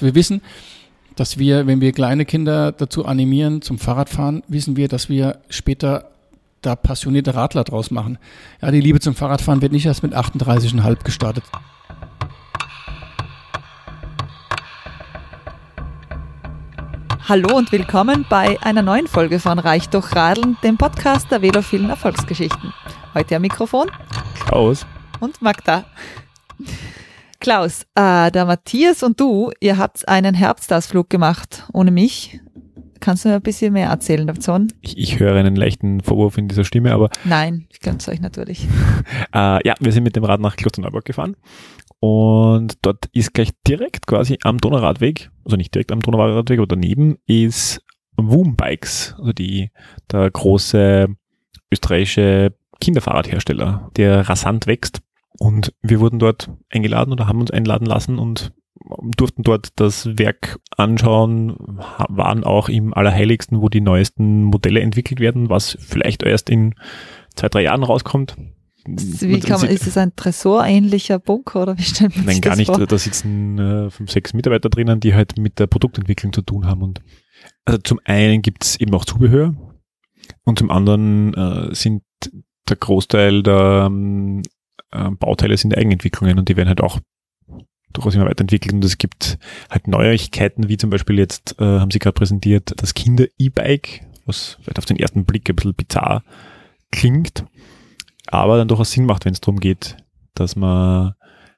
Wir wissen, dass wir, wenn wir kleine Kinder dazu animieren zum Fahrradfahren, wissen wir, dass wir später da passionierte Radler draus machen. Ja, die Liebe zum Fahrradfahren wird nicht erst mit 38,5 gestartet. Hallo und willkommen bei einer neuen Folge von Reich durch Radeln, dem Podcast der velophilen Erfolgsgeschichten. Heute am Mikrofon Klaus und Magda. Klaus, äh, der Matthias und du, ihr habt einen Herbstausflug gemacht ohne mich. Kannst du mir ein bisschen mehr erzählen davon? Ich, ich höre einen leichten Vorwurf in dieser Stimme, aber. Nein, ich kann es euch natürlich. äh, ja, wir sind mit dem Rad nach Klosterneuburg gefahren. Und dort ist gleich direkt quasi am Donauradweg, also nicht direkt am Donauradweg, aber daneben ist Woom Bikes, also die, der große österreichische Kinderfahrradhersteller, der rasant wächst. Und wir wurden dort eingeladen oder haben uns einladen lassen und durften dort das Werk anschauen, waren auch im Allerheiligsten, wo die neuesten Modelle entwickelt werden, was vielleicht erst in zwei, drei Jahren rauskommt. Wie kann man, ist es ein tresorähnlicher Bunker oder wie stellt man Nein, sich gar das nicht. vor? Da sitzen äh, fünf, sechs Mitarbeiter drinnen, die halt mit der Produktentwicklung zu tun haben. Und also zum einen gibt's eben auch Zubehör und zum anderen äh, sind der Großteil der ähm, äh, Bauteile sind Eigenentwicklungen und die werden halt auch durchaus immer weiterentwickelt und es gibt halt Neuigkeiten, wie zum Beispiel jetzt äh, haben sie gerade präsentiert das Kinder-E-Bike, was vielleicht auf den ersten Blick ein bisschen bizarr klingt, aber dann durchaus Sinn macht, wenn es darum geht, dass man,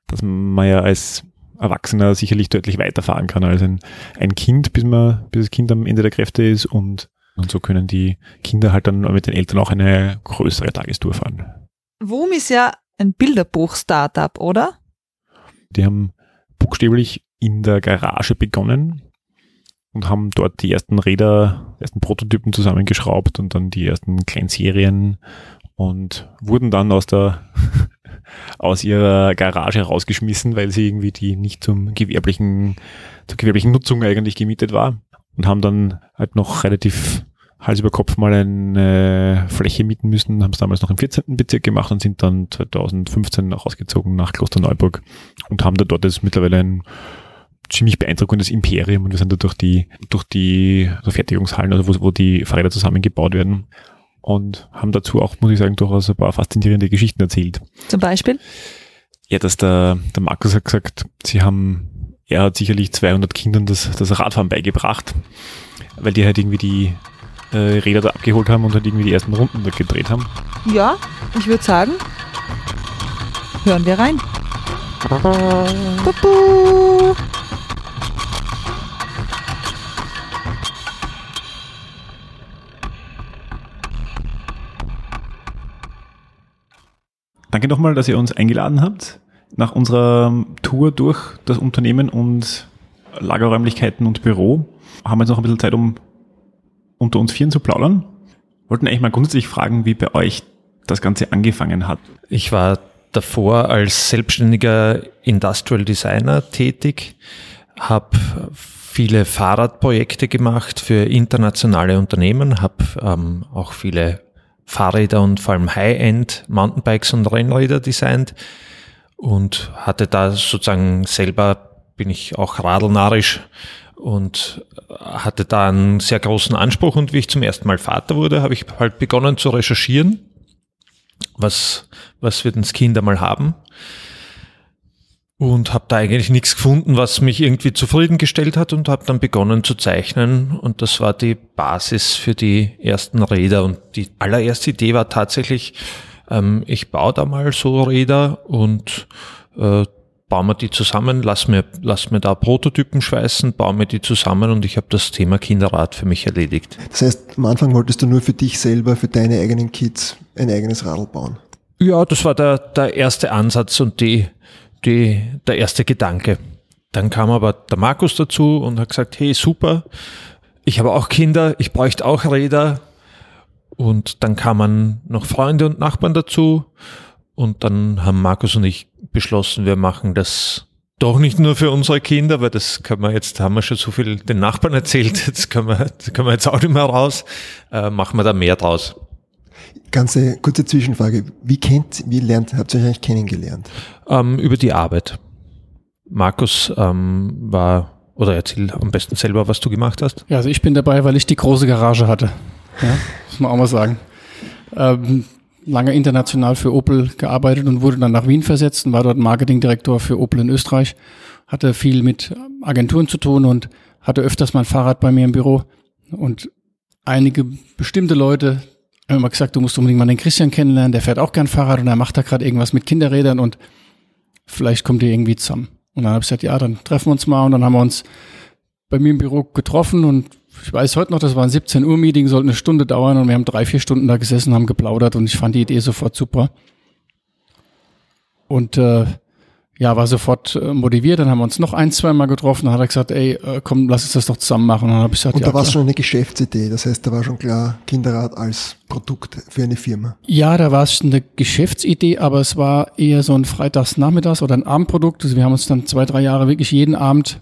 dass man ja als Erwachsener sicherlich deutlich weiterfahren kann als ein, ein Kind, bis man, bis das Kind am Ende der Kräfte ist und, und so können die Kinder halt dann mit den Eltern auch eine größere Tagestour fahren. WUM ist ja ein Bilderbuch-Startup, oder? Die haben buchstäblich in der Garage begonnen und haben dort die ersten Räder, ersten Prototypen zusammengeschraubt und dann die ersten Kleinserien und wurden dann aus der aus ihrer Garage rausgeschmissen, weil sie irgendwie die nicht zum gewerblichen zur gewerblichen Nutzung eigentlich gemietet war und haben dann halt noch relativ Hals über Kopf mal eine Fläche mieten müssen, haben es damals noch im 14. Bezirk gemacht und sind dann 2015 auch ausgezogen nach Klosterneuburg und haben da dort jetzt mittlerweile ein ziemlich beeindruckendes Imperium und wir sind da durch die, durch die also Fertigungshallen, also wo, wo die Fahrräder zusammengebaut werden und haben dazu auch, muss ich sagen, durchaus ein paar faszinierende Geschichten erzählt. Zum Beispiel? Ja, dass der, der Markus hat gesagt, sie haben, er hat sicherlich 200 Kindern das, das Radfahren beigebracht, weil die halt irgendwie die äh, Räder da abgeholt haben und halt irgendwie die ersten Runden da gedreht haben. Ja, ich würde sagen, hören wir rein. Bubu. Danke nochmal, dass ihr uns eingeladen habt nach unserer Tour durch das Unternehmen und Lagerräumlichkeiten und Büro. Haben wir jetzt noch ein bisschen Zeit, um unter uns Vieren zu plaudern. Wollten eigentlich mal grundsätzlich fragen, wie bei euch das Ganze angefangen hat. Ich war davor als selbstständiger Industrial Designer tätig, habe viele Fahrradprojekte gemacht für internationale Unternehmen, habe ähm, auch viele Fahrräder und vor allem High-End Mountainbikes und Rennräder designt und hatte da sozusagen selber bin ich auch radelnarisch und hatte da einen sehr großen Anspruch. Und wie ich zum ersten Mal Vater wurde, habe ich halt begonnen zu recherchieren, was, was wird das Kind einmal haben. Und habe da eigentlich nichts gefunden, was mich irgendwie zufriedengestellt hat und habe dann begonnen zu zeichnen. Und das war die Basis für die ersten Räder. Und die allererste Idee war tatsächlich, ähm, ich baue da mal so Räder und äh, bauen wir die zusammen, lass mir, lass mir da Prototypen schweißen, bauen wir die zusammen und ich habe das Thema Kinderrad für mich erledigt. Das heißt, am Anfang wolltest du nur für dich selber, für deine eigenen Kids ein eigenes Radl bauen. Ja, das war der, der erste Ansatz und die, die, der erste Gedanke. Dann kam aber der Markus dazu und hat gesagt, hey, super, ich habe auch Kinder, ich bräuchte auch Räder. Und dann kamen noch Freunde und Nachbarn dazu. Und dann haben Markus und ich beschlossen, wir machen das doch nicht nur für unsere Kinder, weil das können wir jetzt, haben wir schon so viel den Nachbarn erzählt, jetzt können wir, das können wir jetzt auch nicht mehr raus, äh, machen wir da mehr draus. Ganze kurze Zwischenfrage. Wie kennt, wie lernt, habt ihr euch eigentlich kennengelernt? Ähm, über die Arbeit. Markus ähm, war Oder erzähl am besten selber, was du gemacht hast. Ja, also ich bin dabei, weil ich die große Garage hatte. Ja, muss man auch mal sagen. Ähm, lange international für Opel gearbeitet und wurde dann nach Wien versetzt und war dort Marketingdirektor für Opel in Österreich. Hatte viel mit Agenturen zu tun und hatte öfters mein Fahrrad bei mir im Büro. Und einige bestimmte Leute haben immer gesagt, du musst unbedingt mal den Christian kennenlernen, der fährt auch gern Fahrrad und er macht da gerade irgendwas mit Kinderrädern und vielleicht kommt ihr irgendwie zusammen. Und dann habe ich gesagt, ja, dann treffen wir uns mal und dann haben wir uns bei mir im Büro getroffen und ich weiß heute noch, das war ein 17 Uhr Meeting, sollte eine Stunde dauern und wir haben drei, vier Stunden da gesessen, haben geplaudert und ich fand die Idee sofort super. Und äh, ja, war sofort äh, motiviert. Dann haben wir uns noch ein, zwei Mal getroffen. Dann hat er gesagt, ey, äh, komm, lass uns das doch zusammen machen. Und dann habe ich gesagt, Und ja, da war es schon eine Geschäftsidee. Das heißt, da war schon klar Kinderrad als Produkt für eine Firma. Ja, da war es eine Geschäftsidee, aber es war eher so ein Freitagsnachmittags oder ein Abendprodukt. Also wir haben uns dann zwei, drei Jahre wirklich jeden Abend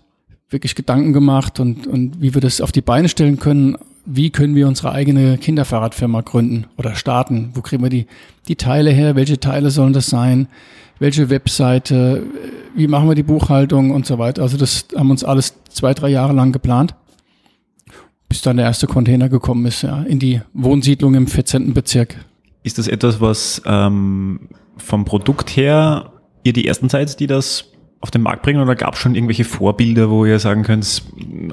wirklich Gedanken gemacht und, und wie wir das auf die Beine stellen können. Wie können wir unsere eigene Kinderfahrradfirma gründen oder starten? Wo kriegen wir die, die Teile her? Welche Teile sollen das sein? Welche Webseite? Wie machen wir die Buchhaltung und so weiter? Also das haben uns alles zwei, drei Jahre lang geplant, bis dann der erste Container gekommen ist, ja, in die Wohnsiedlung im 14. Bezirk. Ist das etwas, was ähm, vom Produkt her ihr die ersten seid, die das auf den Markt bringen oder gab es schon irgendwelche Vorbilder, wo ihr sagen könnt,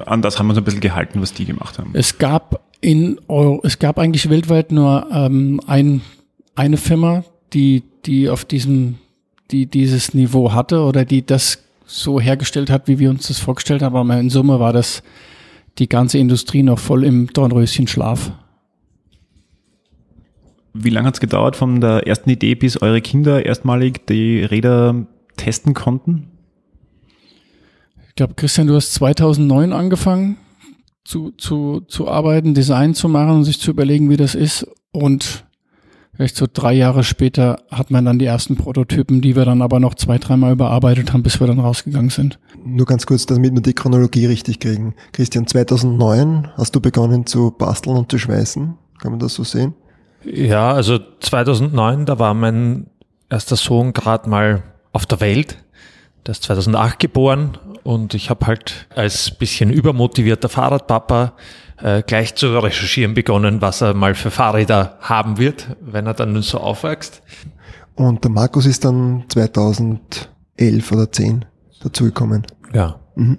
an das haben wir uns ein bisschen gehalten, was die gemacht haben? Es gab in Euro, es gab eigentlich weltweit nur ähm, ein, eine Firma, die, die auf diesem, die dieses Niveau hatte oder die das so hergestellt hat, wie wir uns das vorgestellt haben. Aber in Summe war das die ganze Industrie noch voll im Dornröschen-Schlaf. Wie lange hat es gedauert von der ersten Idee, bis eure Kinder erstmalig die Räder testen konnten? Ich glaube, Christian, du hast 2009 angefangen zu, zu, zu arbeiten, Design zu machen und sich zu überlegen, wie das ist. Und vielleicht so drei Jahre später hat man dann die ersten Prototypen, die wir dann aber noch zwei, dreimal überarbeitet haben, bis wir dann rausgegangen sind. Nur ganz kurz, damit wir die Chronologie richtig kriegen. Christian, 2009 hast du begonnen zu basteln und zu schweißen. Kann man das so sehen? Ja, also 2009, da war mein erster Sohn gerade mal auf der Welt. Der ist 2008 geboren und ich habe halt als bisschen übermotivierter Fahrradpapa äh, gleich zu recherchieren begonnen, was er mal für Fahrräder haben wird, wenn er dann so aufwächst. Und der Markus ist dann 2011 oder 10 dazugekommen. Ja. Mhm.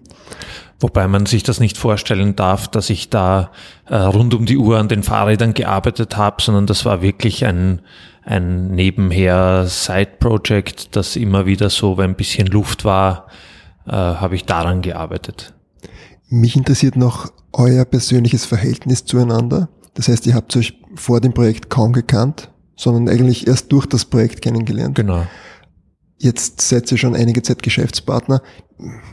Wobei man sich das nicht vorstellen darf, dass ich da äh, rund um die Uhr an den Fahrrädern gearbeitet habe, sondern das war wirklich ein, ein nebenher Side-Project, das immer wieder so, wenn ein bisschen Luft war, äh, habe ich daran gearbeitet. Mich interessiert noch euer persönliches Verhältnis zueinander. Das heißt, ihr habt euch vor dem Projekt kaum gekannt, sondern eigentlich erst durch das Projekt kennengelernt. Genau. Jetzt seid ihr schon einige Zeit Geschäftspartner.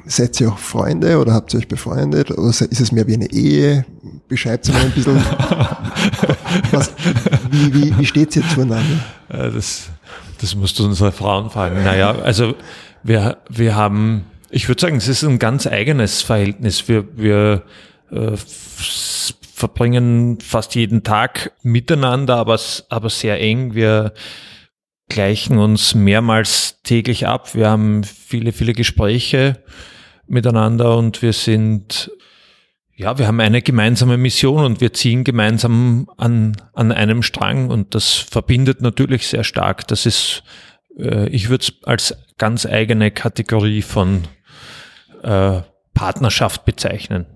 Seid ihr auch Freunde oder habt ihr euch befreundet? Oder ist es mehr wie eine Ehe? Beschreibt mal ein bisschen, was, wie, wie, wie steht ihr zueinander? Äh, Das, das musst du unsere Frauen fragen. Naja, also wir, wir haben, ich würde sagen, es ist ein ganz eigenes Verhältnis. Wir, wir äh, verbringen fast jeden Tag miteinander, aber, aber sehr eng. Wir gleichen uns mehrmals täglich ab. Wir haben viele, viele Gespräche miteinander und wir sind ja, wir haben eine gemeinsame Mission und wir ziehen gemeinsam an, an einem Strang und das verbindet natürlich sehr stark. Das ist, äh, ich würde es als ganz eigene Kategorie von äh, Partnerschaft bezeichnen.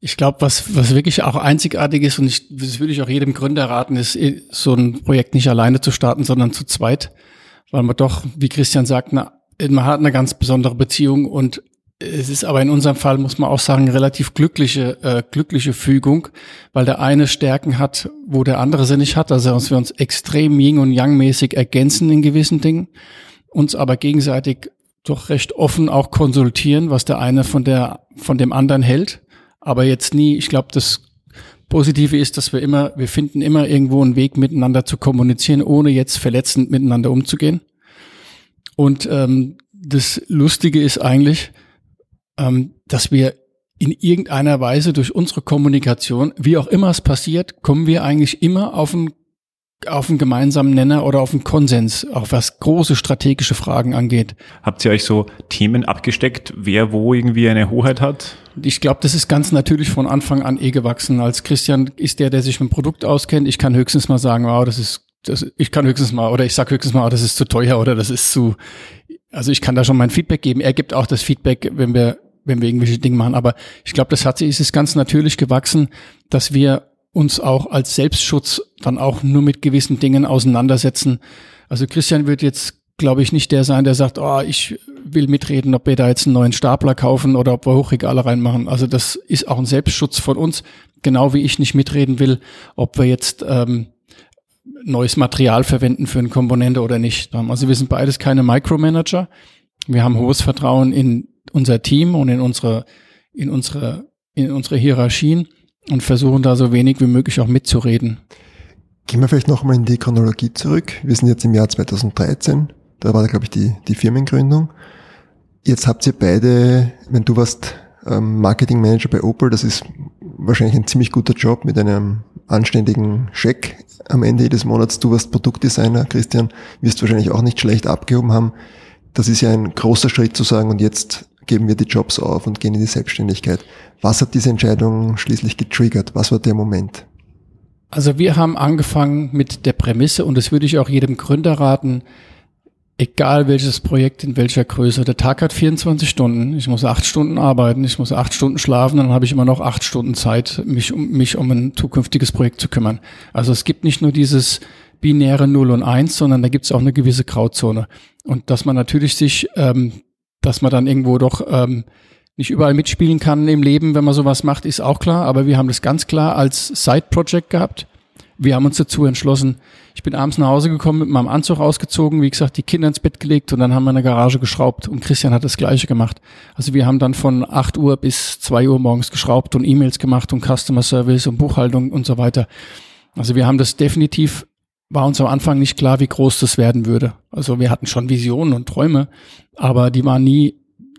Ich glaube, was, was wirklich auch einzigartig ist, und ich, das würde ich auch jedem Gründer raten, ist, eh, so ein Projekt nicht alleine zu starten, sondern zu zweit, weil man doch, wie Christian sagt, na, man hat eine ganz besondere Beziehung und es ist aber in unserem Fall, muss man auch sagen, eine relativ glückliche, äh, glückliche Fügung, weil der eine Stärken hat, wo der andere sie nicht hat, also dass wir uns extrem Yin und Yang mäßig ergänzen in gewissen Dingen, uns aber gegenseitig doch recht offen auch konsultieren, was der eine von der, von dem anderen hält aber jetzt nie, ich glaube, das Positive ist, dass wir immer, wir finden immer irgendwo einen Weg miteinander zu kommunizieren, ohne jetzt verletzend miteinander umzugehen. Und ähm, das Lustige ist eigentlich, ähm, dass wir in irgendeiner Weise durch unsere Kommunikation, wie auch immer es passiert, kommen wir eigentlich immer auf einen auf einen gemeinsamen Nenner oder auf einen Konsens, auch was große strategische Fragen angeht. Habt ihr euch so Themen abgesteckt, wer wo irgendwie eine Hoheit hat? Ich glaube, das ist ganz natürlich von Anfang an eh gewachsen. Als Christian ist der, der sich mit dem Produkt auskennt. Ich kann höchstens mal sagen, wow, das ist, das, ich kann höchstens mal, oder ich sag höchstens mal, oh, das ist zu teuer oder das ist zu, also ich kann da schon mein Feedback geben. Er gibt auch das Feedback, wenn wir, wenn wir irgendwelche Dinge machen. Aber ich glaube, das hat sich, ist es ganz natürlich gewachsen, dass wir uns auch als Selbstschutz dann auch nur mit gewissen Dingen auseinandersetzen. Also Christian wird jetzt, glaube ich, nicht der sein, der sagt, oh, ich will mitreden, ob wir da jetzt einen neuen Stapler kaufen oder ob wir Hochregale reinmachen. Also das ist auch ein Selbstschutz von uns, genau wie ich nicht mitreden will, ob wir jetzt ähm, neues Material verwenden für eine Komponente oder nicht. Also wir sind beides keine Micromanager. Wir haben hohes Vertrauen in unser Team und in unsere, in unsere, in unsere Hierarchien und versuchen da so wenig wie möglich auch mitzureden. Gehen wir vielleicht nochmal in die Chronologie zurück. Wir sind jetzt im Jahr 2013. Da war, glaube ich, die, die Firmengründung. Jetzt habt ihr beide, wenn du warst ähm, Marketing Manager bei Opel, das ist wahrscheinlich ein ziemlich guter Job mit einem anständigen Scheck am Ende jedes Monats. Du warst Produktdesigner, Christian, wirst wahrscheinlich auch nicht schlecht abgehoben haben. Das ist ja ein großer Schritt zu sagen und jetzt geben wir die Jobs auf und gehen in die Selbstständigkeit. Was hat diese Entscheidung schließlich getriggert? Was war der Moment? Also wir haben angefangen mit der Prämisse und das würde ich auch jedem Gründer raten, egal welches Projekt in welcher Größe, der Tag hat 24 Stunden, ich muss acht Stunden arbeiten, ich muss acht Stunden schlafen, dann habe ich immer noch acht Stunden Zeit, mich um, mich um ein zukünftiges Projekt zu kümmern. Also es gibt nicht nur dieses binäre 0 und 1, sondern da gibt es auch eine gewisse Grauzone. Und dass man natürlich sich, ähm, dass man dann irgendwo doch ähm, nicht überall mitspielen kann im Leben, wenn man sowas macht, ist auch klar. Aber wir haben das ganz klar als Side-Project gehabt. Wir haben uns dazu entschlossen. Ich bin abends nach Hause gekommen, mit meinem Anzug ausgezogen, wie gesagt, die Kinder ins Bett gelegt und dann haben wir in der Garage geschraubt. Und Christian hat das Gleiche gemacht. Also wir haben dann von 8 Uhr bis 2 Uhr morgens geschraubt und E-Mails gemacht und Customer Service und Buchhaltung und so weiter. Also wir haben das definitiv, war uns am Anfang nicht klar, wie groß das werden würde. Also wir hatten schon Visionen und Träume, aber die waren nie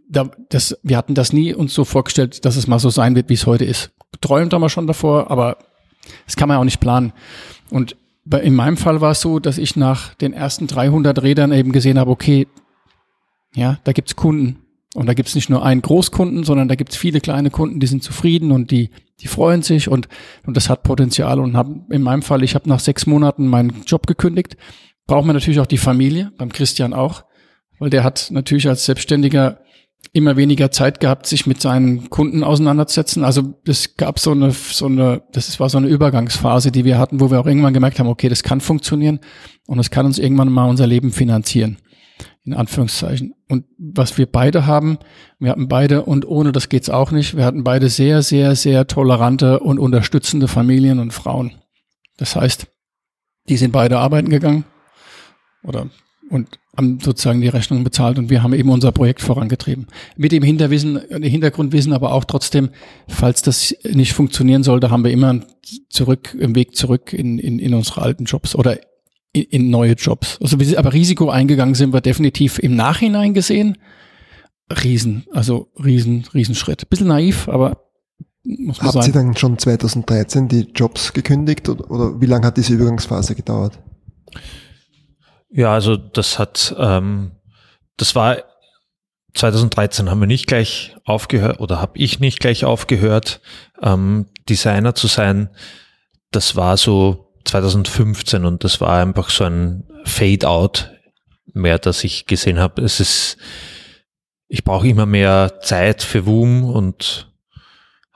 da, das, wir hatten das nie uns so vorgestellt, dass es mal so sein wird, wie es heute ist. Träumt haben wir schon davor, aber das kann man ja auch nicht planen. Und in meinem Fall war es so, dass ich nach den ersten 300 Rädern eben gesehen habe, okay, ja, da gibt's Kunden. Und da gibt's nicht nur einen Großkunden, sondern da gibt's viele kleine Kunden, die sind zufrieden und die, die freuen sich und, und das hat Potenzial. Und hab, in meinem Fall, ich habe nach sechs Monaten meinen Job gekündigt. Braucht man natürlich auch die Familie, beim Christian auch, weil der hat natürlich als Selbstständiger immer weniger Zeit gehabt, sich mit seinen Kunden auseinanderzusetzen. Also es gab so eine, so eine, das war so eine Übergangsphase, die wir hatten, wo wir auch irgendwann gemerkt haben, okay, das kann funktionieren und es kann uns irgendwann mal unser Leben finanzieren. In Anführungszeichen. Und was wir beide haben, wir hatten beide, und ohne das geht's auch nicht, wir hatten beide sehr, sehr, sehr tolerante und unterstützende Familien und Frauen. Das heißt, die sind beide arbeiten gegangen oder und haben sozusagen die Rechnung bezahlt und wir haben eben unser Projekt vorangetrieben. Mit dem Hinterwissen, Hintergrundwissen aber auch trotzdem, falls das nicht funktionieren sollte, haben wir immer zurück, im Weg zurück in, in, in unsere alten Jobs oder in, in neue Jobs. Also wir, aber Risiko eingegangen sind wir definitiv im Nachhinein gesehen. Riesen, also riesen, Riesenschritt. Bisschen naiv, aber muss man Habt sagen. ihr dann schon 2013 die Jobs gekündigt oder, oder wie lange hat diese Übergangsphase gedauert? Ja, also das hat, ähm, das war 2013 haben wir nicht gleich aufgehört oder habe ich nicht gleich aufgehört, ähm, Designer zu sein. Das war so 2015 und das war einfach so ein Fade-out mehr, dass ich gesehen habe, es ist, ich brauche immer mehr Zeit für Woom und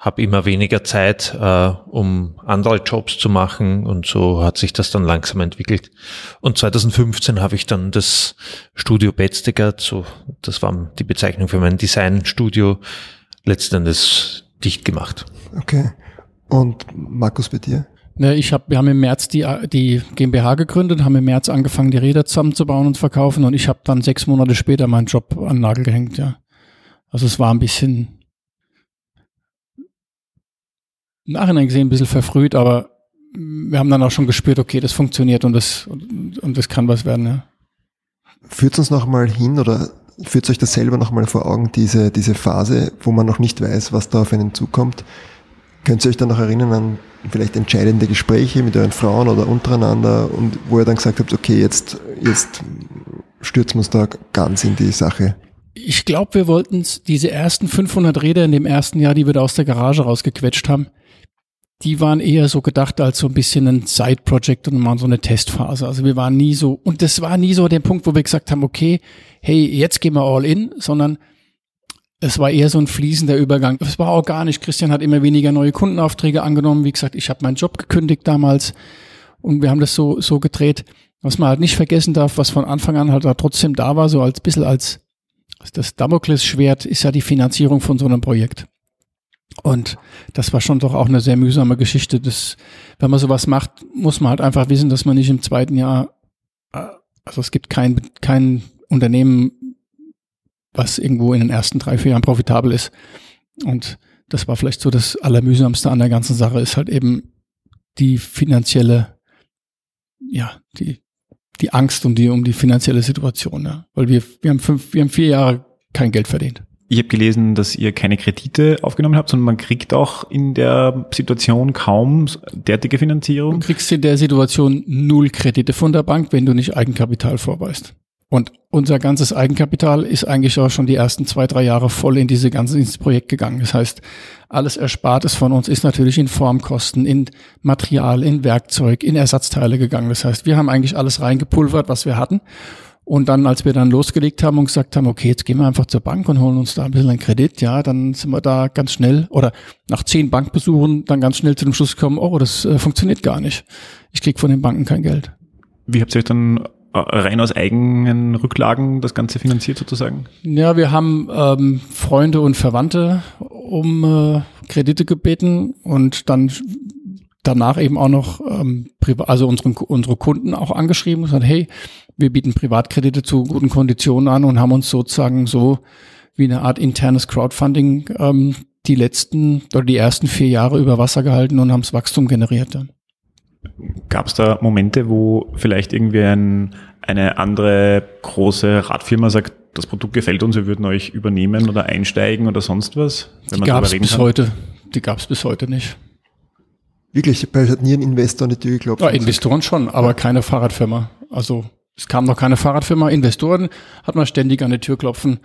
habe immer weniger Zeit, äh, um andere Jobs zu machen und so hat sich das dann langsam entwickelt. Und 2015 habe ich dann das Studio Betzdecker, so das war die Bezeichnung für mein Designstudio, letztendlich dicht gemacht. Okay. Und Markus bei dir? Ne, ich hab, wir haben im März die, die GmbH gegründet, haben im März angefangen, die Räder zusammenzubauen und verkaufen und ich habe dann sechs Monate später meinen Job an den Nagel gehängt, ja. Also es war ein bisschen im Nachhinein gesehen ein bisschen verfrüht, aber wir haben dann auch schon gespürt, okay, das funktioniert und das, und, und das kann was werden, ja. Führt uns nochmal hin oder führt euch das selber nochmal vor Augen, diese, diese Phase, wo man noch nicht weiß, was da auf einen zukommt. Könnt ihr euch dann noch erinnern an vielleicht entscheidende Gespräche mit euren Frauen oder untereinander und wo ihr dann gesagt habt, okay, jetzt, jetzt stürzen wir uns da ganz in die Sache? Ich glaube, wir wollten diese ersten 500 Räder in dem ersten Jahr, die wir da aus der Garage rausgequetscht haben, die waren eher so gedacht als so ein bisschen ein Side-Project und mal so eine Testphase. Also wir waren nie so, und das war nie so der Punkt, wo wir gesagt haben, okay, hey, jetzt gehen wir all in, sondern es war eher so ein fließender Übergang. Es war organisch. Christian hat immer weniger neue Kundenaufträge angenommen. Wie gesagt, ich habe meinen Job gekündigt damals und wir haben das so, so gedreht. Was man halt nicht vergessen darf, was von Anfang an halt da trotzdem da war, so als bisschen als das Damoklesschwert ist ja die Finanzierung von so einem Projekt. Und das war schon doch auch eine sehr mühsame Geschichte. Das, wenn man sowas macht, muss man halt einfach wissen, dass man nicht im zweiten Jahr, äh, also es gibt kein, kein Unternehmen, was irgendwo in den ersten drei, vier Jahren profitabel ist. Und das war vielleicht so das Allermühsamste an der ganzen Sache, ist halt eben die finanzielle, ja, die, die Angst um die, um die finanzielle Situation. Ja. Weil wir, wir haben fünf, wir haben vier Jahre kein Geld verdient. Ich habe gelesen, dass ihr keine Kredite aufgenommen habt, sondern man kriegt auch in der Situation kaum derartige Finanzierung. Du kriegst in der Situation null Kredite von der Bank, wenn du nicht Eigenkapital vorweist. Und unser ganzes Eigenkapital ist eigentlich auch schon die ersten zwei, drei Jahre voll in diese ganze ins Projekt gegangen. Das heißt, alles Erspartes von uns ist natürlich in Formkosten, in Material, in Werkzeug, in Ersatzteile gegangen. Das heißt, wir haben eigentlich alles reingepulvert, was wir hatten. Und dann, als wir dann losgelegt haben und gesagt haben, okay, jetzt gehen wir einfach zur Bank und holen uns da ein bisschen einen Kredit, ja, dann sind wir da ganz schnell oder nach zehn Bankbesuchen dann ganz schnell zu dem Schluss gekommen, oh, das äh, funktioniert gar nicht. Ich krieg von den Banken kein Geld. Wie habt ihr euch dann rein aus eigenen Rücklagen das Ganze finanziert sozusagen? Ja, wir haben ähm, Freunde und Verwandte um äh, Kredite gebeten und dann danach eben auch noch ähm, also unsere, unsere Kunden auch angeschrieben und gesagt, hey, wir bieten Privatkredite zu guten Konditionen an und haben uns sozusagen so wie eine Art internes Crowdfunding ähm, die letzten oder die ersten vier Jahre über Wasser gehalten und haben das Wachstum generiert. Ja. Gab es da Momente, wo vielleicht irgendwie ein, eine andere große Radfirma sagt, das Produkt gefällt uns, wir würden euch übernehmen oder einsteigen oder sonst was? die gab es bis kann? heute. Die gab es bis heute nicht. Wirklich, bei hat nie ein Investor an die Tür geklopft. Ja, Investoren schon, aber ja. keine Fahrradfirma. Also es kam noch keine Fahrradfirma. Investoren hat man ständig an die Tür klopfen.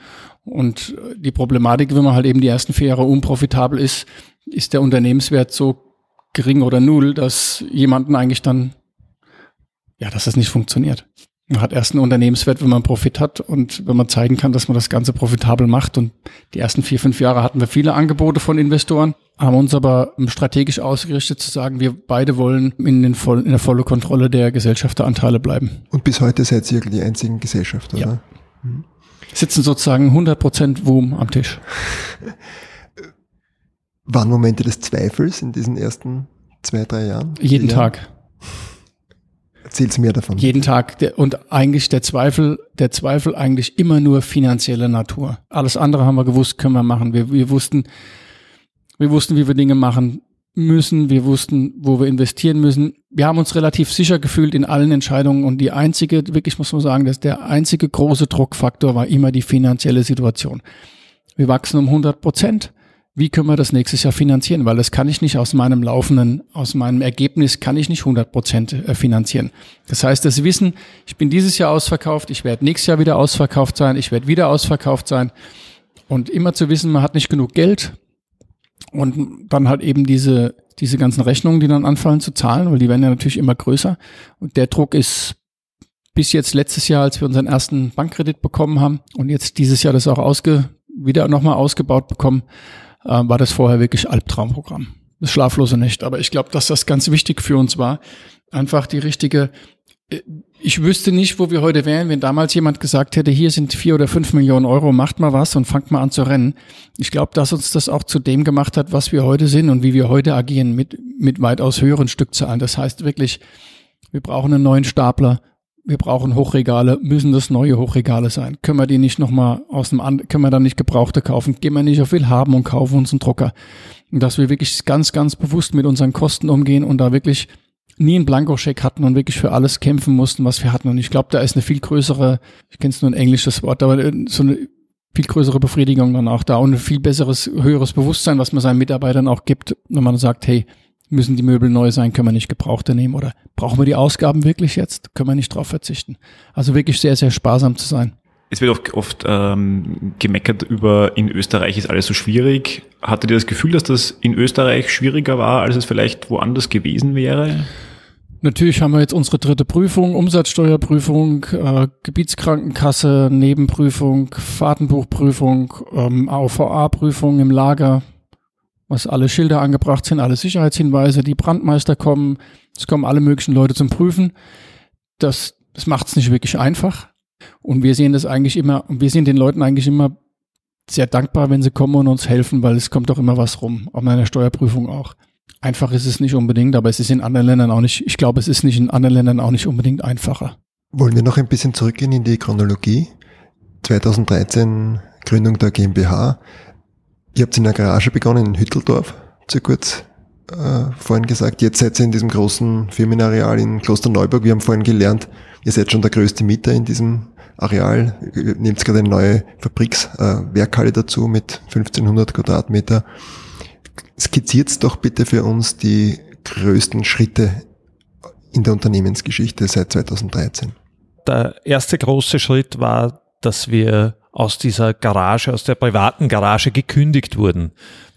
Und die Problematik, wenn man halt eben die ersten vier Jahre unprofitabel ist, ist der Unternehmenswert so gering oder null, dass jemanden eigentlich dann, ja, dass das nicht funktioniert. Man hat erst einen Unternehmenswert, wenn man Profit hat und wenn man zeigen kann, dass man das Ganze profitabel macht. Und die ersten vier, fünf Jahre hatten wir viele Angebote von Investoren, haben uns aber strategisch ausgerichtet zu sagen, wir beide wollen in, den voll, in der volle Kontrolle der Gesellschafteranteile bleiben. Und bis heute seid ihr die einzigen Gesellschafter, ja. oder? Sitzen sozusagen 100% Wurm am Tisch. Waren Momente des Zweifels in diesen ersten zwei, drei Jahren? Jeden Tag. Erzähl's mir davon. Jeden Tag. Und eigentlich der Zweifel, der Zweifel eigentlich immer nur finanzielle Natur. Alles andere haben wir gewusst, können wir machen. Wir, wir wussten, wir wussten, wie wir Dinge machen müssen. Wir wussten, wo wir investieren müssen. Wir haben uns relativ sicher gefühlt in allen Entscheidungen. Und die einzige, wirklich muss man sagen, dass der einzige große Druckfaktor war immer die finanzielle Situation. Wir wachsen um 100 Prozent wie können wir das nächstes Jahr finanzieren? Weil das kann ich nicht aus meinem laufenden, aus meinem Ergebnis kann ich nicht 100 Prozent äh, finanzieren. Das heißt, das Wissen, ich bin dieses Jahr ausverkauft, ich werde nächstes Jahr wieder ausverkauft sein, ich werde wieder ausverkauft sein. Und immer zu wissen, man hat nicht genug Geld und dann halt eben diese, diese ganzen Rechnungen, die dann anfallen zu zahlen, weil die werden ja natürlich immer größer. Und der Druck ist bis jetzt letztes Jahr, als wir unseren ersten Bankkredit bekommen haben und jetzt dieses Jahr das auch ausge, wieder nochmal ausgebaut bekommen, äh, war das vorher wirklich Albtraumprogramm. Das schlaflose nicht. Aber ich glaube, dass das ganz wichtig für uns war. Einfach die richtige, äh, ich wüsste nicht, wo wir heute wären, wenn damals jemand gesagt hätte, hier sind vier oder fünf Millionen Euro, macht mal was und fangt mal an zu rennen. Ich glaube, dass uns das auch zu dem gemacht hat, was wir heute sind und wie wir heute agieren mit, mit weitaus höheren Stückzahlen. Das heißt wirklich, wir brauchen einen neuen Stapler, wir brauchen Hochregale, müssen das neue Hochregale sein. Können wir die nicht nochmal aus dem, And können wir dann nicht Gebrauchte kaufen? Gehen wir nicht auf Will haben und kaufen uns einen Drucker. Und dass wir wirklich ganz, ganz bewusst mit unseren Kosten umgehen und da wirklich nie einen Blankoscheck hatten und wirklich für alles kämpfen mussten, was wir hatten. Und ich glaube, da ist eine viel größere, ich kenne es nur ein englisches Wort, aber so eine viel größere Befriedigung dann auch da und ein viel besseres, höheres Bewusstsein, was man seinen Mitarbeitern auch gibt, wenn man sagt, hey, müssen die Möbel neu sein, können wir nicht gebrauchte nehmen oder brauchen wir die Ausgaben wirklich jetzt, können wir nicht drauf verzichten. Also wirklich sehr, sehr sparsam zu sein. Es wird oft, oft ähm, gemeckert über, in Österreich ist alles so schwierig. Hattet ihr das Gefühl, dass das in Österreich schwieriger war, als es vielleicht woanders gewesen wäre? Natürlich haben wir jetzt unsere dritte Prüfung, Umsatzsteuerprüfung, äh, Gebietskrankenkasse, Nebenprüfung, Fahrtenbuchprüfung, ähm, AVA-Prüfung im Lager, was alle Schilder angebracht sind, alle Sicherheitshinweise, die Brandmeister kommen, es kommen alle möglichen Leute zum Prüfen. Das, das macht es nicht wirklich einfach. Und wir sehen das eigentlich immer, und wir sind den Leuten eigentlich immer sehr dankbar, wenn sie kommen und uns helfen, weil es kommt doch immer was rum, auch in einer Steuerprüfung auch. Einfach ist es nicht unbedingt, aber es ist in anderen Ländern auch nicht, ich glaube, es ist nicht in anderen Ländern auch nicht unbedingt einfacher. Wollen wir noch ein bisschen zurückgehen in die Chronologie? 2013 Gründung der GmbH. Ihr habt in der Garage begonnen in Hütteldorf, zu kurz äh, vorhin gesagt. Jetzt seid ihr in diesem großen Firmenareal in Klosterneuburg. Wir haben vorhin gelernt, ihr seid schon der größte Mieter in diesem Areal. Ihr nehmt gerade eine neue Fabrikswerkhalle äh, dazu mit 1500 Quadratmeter. Skizziert doch bitte für uns die größten Schritte in der Unternehmensgeschichte seit 2013. Der erste große Schritt war, dass wir aus dieser Garage, aus der privaten Garage gekündigt wurden.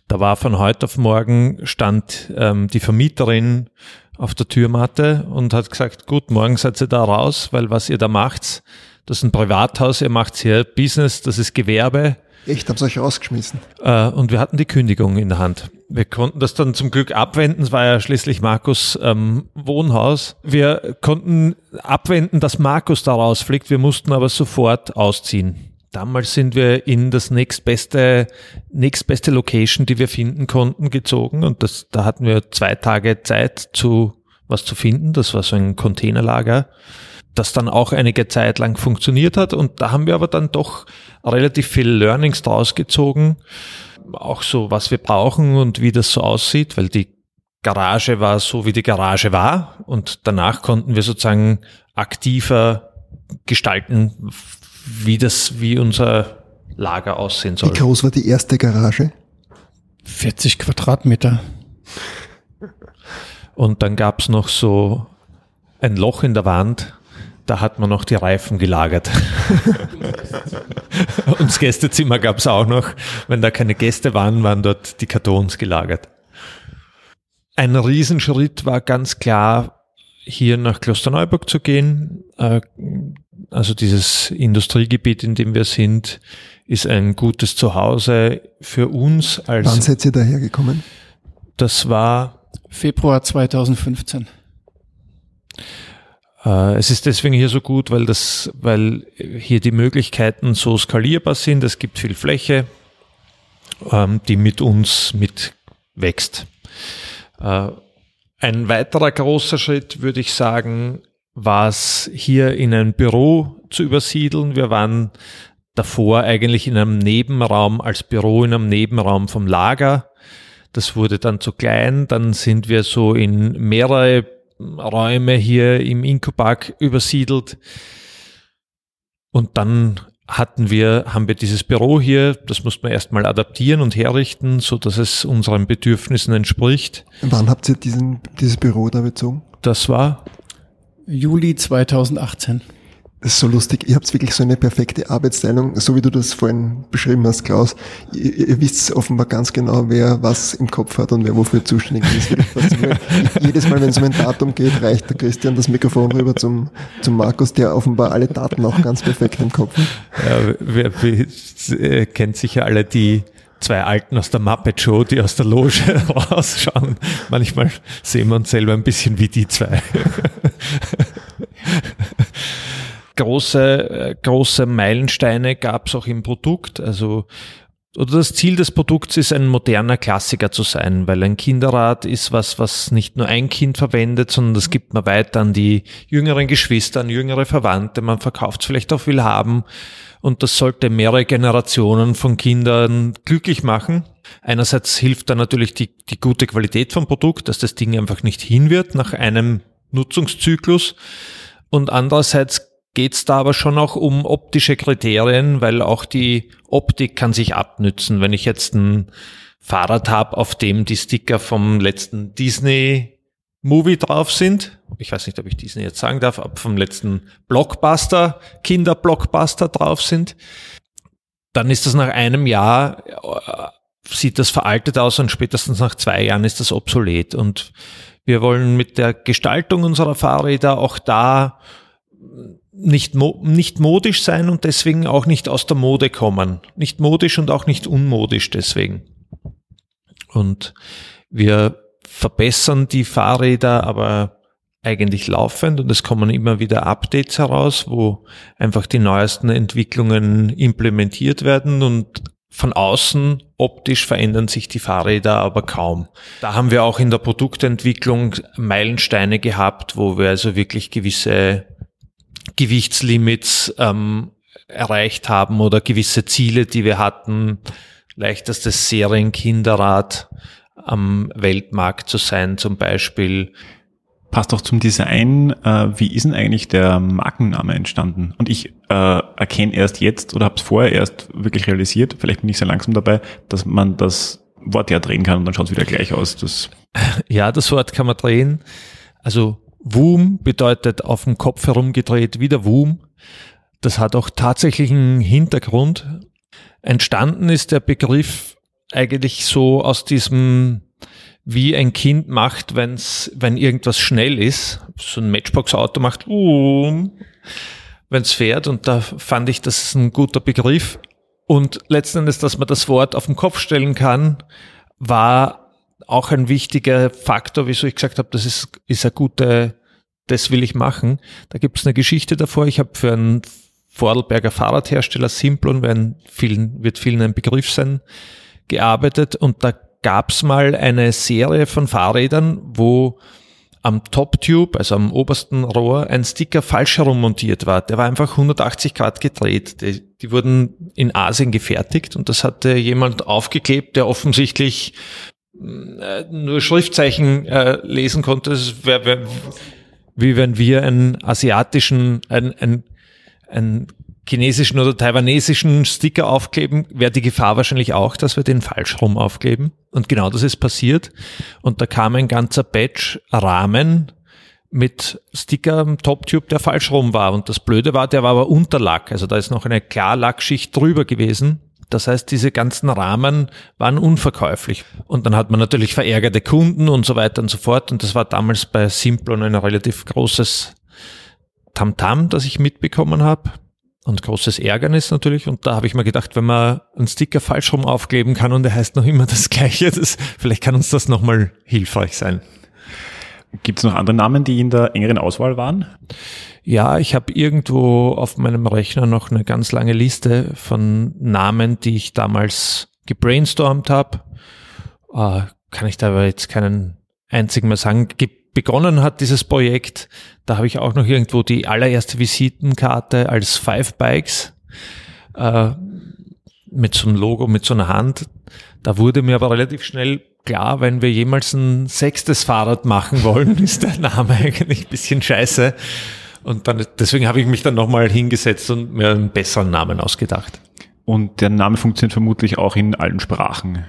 Da war von heute auf morgen stand ähm, die Vermieterin auf der Türmatte und hat gesagt, gut, morgen seid ihr da raus, weil was ihr da macht, das ist ein Privathaus, ihr macht hier Business, das ist Gewerbe. Echt, haben sie euch rausgeschmissen. Äh, und wir hatten die Kündigung in der Hand. Wir konnten das dann zum Glück abwenden. Es war ja schließlich Markus ähm, Wohnhaus. Wir konnten abwenden, dass Markus da rausfliegt. Wir mussten aber sofort ausziehen. Damals sind wir in das nächstbeste, nächstbeste Location, die wir finden konnten, gezogen. Und das, da hatten wir zwei Tage Zeit zu was zu finden. Das war so ein Containerlager das dann auch einige Zeit lang funktioniert hat. Und da haben wir aber dann doch relativ viel Learnings draus gezogen. Auch so, was wir brauchen und wie das so aussieht, weil die Garage war so, wie die Garage war. Und danach konnten wir sozusagen aktiver gestalten, wie das, wie unser Lager aussehen soll. Wie groß war die erste Garage? 40 Quadratmeter. Und dann gab's noch so ein Loch in der Wand, da hat man noch die Reifen gelagert. Und das Gästezimmer gab es auch noch. Wenn da keine Gäste waren, waren dort die Kartons gelagert. Ein Riesenschritt war ganz klar, hier nach Klosterneuburg zu gehen. Also dieses Industriegebiet, in dem wir sind, ist ein gutes Zuhause für uns. Als Wann seid ihr dahergekommen? Das war Februar 2015. Äh, es ist deswegen hier so gut, weil das, weil hier die Möglichkeiten so skalierbar sind. Es gibt viel Fläche, ähm, die mit uns mitwächst. Äh, ein weiterer großer Schritt, würde ich sagen, war es hier in ein Büro zu übersiedeln. Wir waren davor eigentlich in einem Nebenraum als Büro in einem Nebenraum vom Lager. Das wurde dann zu klein. Dann sind wir so in mehrere Räume hier im Inkupark übersiedelt. Und dann hatten wir, haben wir dieses Büro hier, das mussten wir erstmal adaptieren und herrichten, so dass es unseren Bedürfnissen entspricht. Wann habt ihr diesen, dieses Büro da bezogen? Das war Juli 2018. Das ist so lustig. Ihr habt wirklich so eine perfekte Arbeitsteilung, so wie du das vorhin beschrieben hast, Klaus. Ihr, ihr wisst offenbar ganz genau, wer was im Kopf hat und wer wofür zuständig ist. Jedes Mal, wenn es um ein Datum geht, reicht der Christian das Mikrofon rüber zum, zum Markus, der offenbar alle Daten auch ganz perfekt im Kopf hat. Ja, wer, wer äh, kennt sicher alle die zwei Alten aus der Muppet Show, die aus der Loge rausschauen. Manchmal sehen wir uns selber ein bisschen wie die zwei große, äh, große Meilensteine gab es auch im Produkt. Also oder das Ziel des Produkts ist, ein moderner Klassiker zu sein, weil ein Kinderrad ist was, was nicht nur ein Kind verwendet, sondern das gibt man weiter an die jüngeren Geschwister, an jüngere Verwandte. Man verkauft es vielleicht auch will haben und das sollte mehrere Generationen von Kindern glücklich machen. Einerseits hilft da natürlich die, die gute Qualität vom Produkt, dass das Ding einfach nicht hin wird nach einem Nutzungszyklus und andererseits geht's da aber schon auch um optische Kriterien, weil auch die Optik kann sich abnützen. Wenn ich jetzt ein Fahrrad habe, auf dem die Sticker vom letzten Disney Movie drauf sind, ich weiß nicht, ob ich Disney jetzt sagen darf, ob vom letzten Blockbuster, Kinderblockbuster drauf sind, dann ist das nach einem Jahr, äh, sieht das veraltet aus und spätestens nach zwei Jahren ist das obsolet. Und wir wollen mit der Gestaltung unserer Fahrräder auch da nicht, mo nicht modisch sein und deswegen auch nicht aus der Mode kommen. Nicht modisch und auch nicht unmodisch deswegen. Und wir verbessern die Fahrräder aber eigentlich laufend und es kommen immer wieder Updates heraus, wo einfach die neuesten Entwicklungen implementiert werden und von außen optisch verändern sich die Fahrräder aber kaum. Da haben wir auch in der Produktentwicklung Meilensteine gehabt, wo wir also wirklich gewisse Gewichtslimits ähm, erreicht haben oder gewisse Ziele, die wir hatten. Leichtestes Serienkinderrad am Weltmarkt zu sein zum Beispiel passt auch zum Design. Äh, wie ist denn eigentlich der Markenname entstanden? Und ich äh, erkenne erst jetzt oder habe es vorher erst wirklich realisiert, vielleicht bin ich sehr langsam dabei, dass man das Wort ja drehen kann und dann schaut es wieder gleich aus. Das ja, das Wort kann man drehen. Also Woom bedeutet auf dem Kopf herumgedreht wieder Woom. Das hat auch tatsächlich einen Hintergrund. Entstanden ist der Begriff eigentlich so aus diesem wie ein Kind macht, wenn's, wenn irgendwas schnell ist. So ein Matchbox-Auto macht, um, wenn es fährt. Und da fand ich, das ist ein guter Begriff. Und letzten Endes, dass man das Wort auf den Kopf stellen kann, war auch ein wichtiger Faktor, wieso ich gesagt habe, das ist, ist eine gute, das will ich machen. Da gibt es eine Geschichte davor. Ich habe für einen Vordelberger Fahrradhersteller Simplon, werden vielen, wird vielen ein Begriff sein, gearbeitet und da gab es mal eine Serie von Fahrrädern, wo am Top-Tube, also am obersten Rohr, ein Sticker falsch herum montiert war. Der war einfach 180 Grad gedreht. Die, die wurden in Asien gefertigt und das hatte jemand aufgeklebt, der offensichtlich äh, nur Schriftzeichen äh, lesen konnte. Das wär, wär, wie wenn wir einen asiatischen, ein, ein, ein chinesischen oder taiwanesischen Sticker aufkleben, wäre die Gefahr wahrscheinlich auch, dass wir den falsch rum aufkleben. Und genau das ist passiert. Und da kam ein ganzer Batch Rahmen mit Sticker am Top-Tube, der falsch rum war. Und das Blöde war, der war aber Unterlack. Also da ist noch eine Klarlackschicht drüber gewesen. Das heißt, diese ganzen Rahmen waren unverkäuflich. Und dann hat man natürlich verärgerte Kunden und so weiter und so fort. Und das war damals bei Simplon ein relativ großes Tamtam, -Tam, das ich mitbekommen habe und großes Ärgernis natürlich. Und da habe ich mir gedacht, wenn man einen Sticker falsch rum aufkleben kann und er heißt noch immer das Gleiche, das, vielleicht kann uns das nochmal hilfreich sein. Gibt es noch andere Namen, die in der engeren Auswahl waren? Ja, ich habe irgendwo auf meinem Rechner noch eine ganz lange Liste von Namen, die ich damals gebrainstormt habe. Äh, kann ich da aber jetzt keinen einzigen mehr sagen. Gibt begonnen hat, dieses Projekt, da habe ich auch noch irgendwo die allererste Visitenkarte als Five Bikes äh, mit so einem Logo, mit so einer Hand. Da wurde mir aber relativ schnell klar, wenn wir jemals ein sechstes Fahrrad machen wollen, ist der Name eigentlich ein bisschen scheiße. Und dann, deswegen habe ich mich dann nochmal hingesetzt und mir einen besseren Namen ausgedacht. Und der Name funktioniert vermutlich auch in allen Sprachen.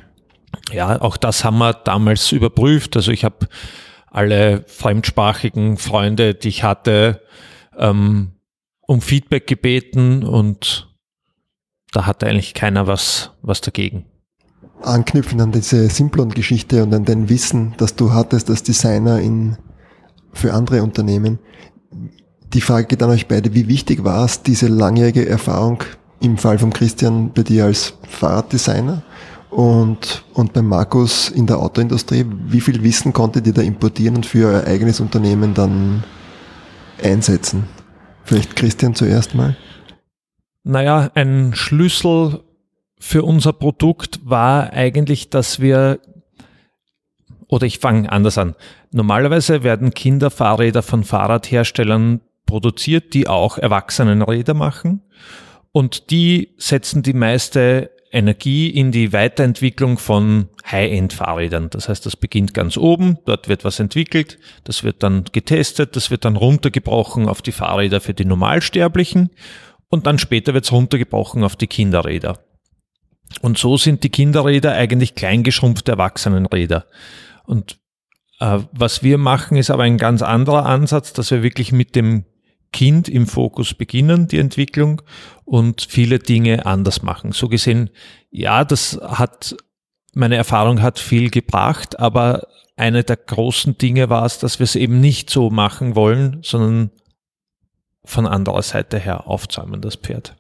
Ja, auch das haben wir damals überprüft. Also ich habe alle fremdsprachigen Freunde, die ich hatte, ähm, um Feedback gebeten und da hatte eigentlich keiner was, was dagegen. Anknüpfen an diese Simplon-Geschichte und an dein Wissen, das du hattest als Designer in, für andere Unternehmen. Die Frage geht an euch beide, wie wichtig war es, diese langjährige Erfahrung im Fall von Christian bei dir als Fahrraddesigner und, und beim Markus in der Autoindustrie, wie viel Wissen konntet ihr da importieren und für euer eigenes Unternehmen dann einsetzen? Vielleicht Christian zuerst mal. Naja, ein Schlüssel für unser Produkt war eigentlich, dass wir, oder ich fange anders an. Normalerweise werden Kinderfahrräder von Fahrradherstellern produziert, die auch Erwachsenenräder machen. Und die setzen die meiste Energie in die Weiterentwicklung von High-End-Fahrrädern. Das heißt, das beginnt ganz oben, dort wird was entwickelt, das wird dann getestet, das wird dann runtergebrochen auf die Fahrräder für die Normalsterblichen und dann später wird es runtergebrochen auf die Kinderräder. Und so sind die Kinderräder eigentlich kleingeschrumpfte Erwachsenenräder. Und äh, was wir machen, ist aber ein ganz anderer Ansatz, dass wir wirklich mit dem Kind im Fokus beginnen, die Entwicklung, und viele Dinge anders machen. So gesehen, ja, das hat, meine Erfahrung hat viel gebracht, aber eine der großen Dinge war es, dass wir es eben nicht so machen wollen, sondern von anderer Seite her aufzäumen, das Pferd.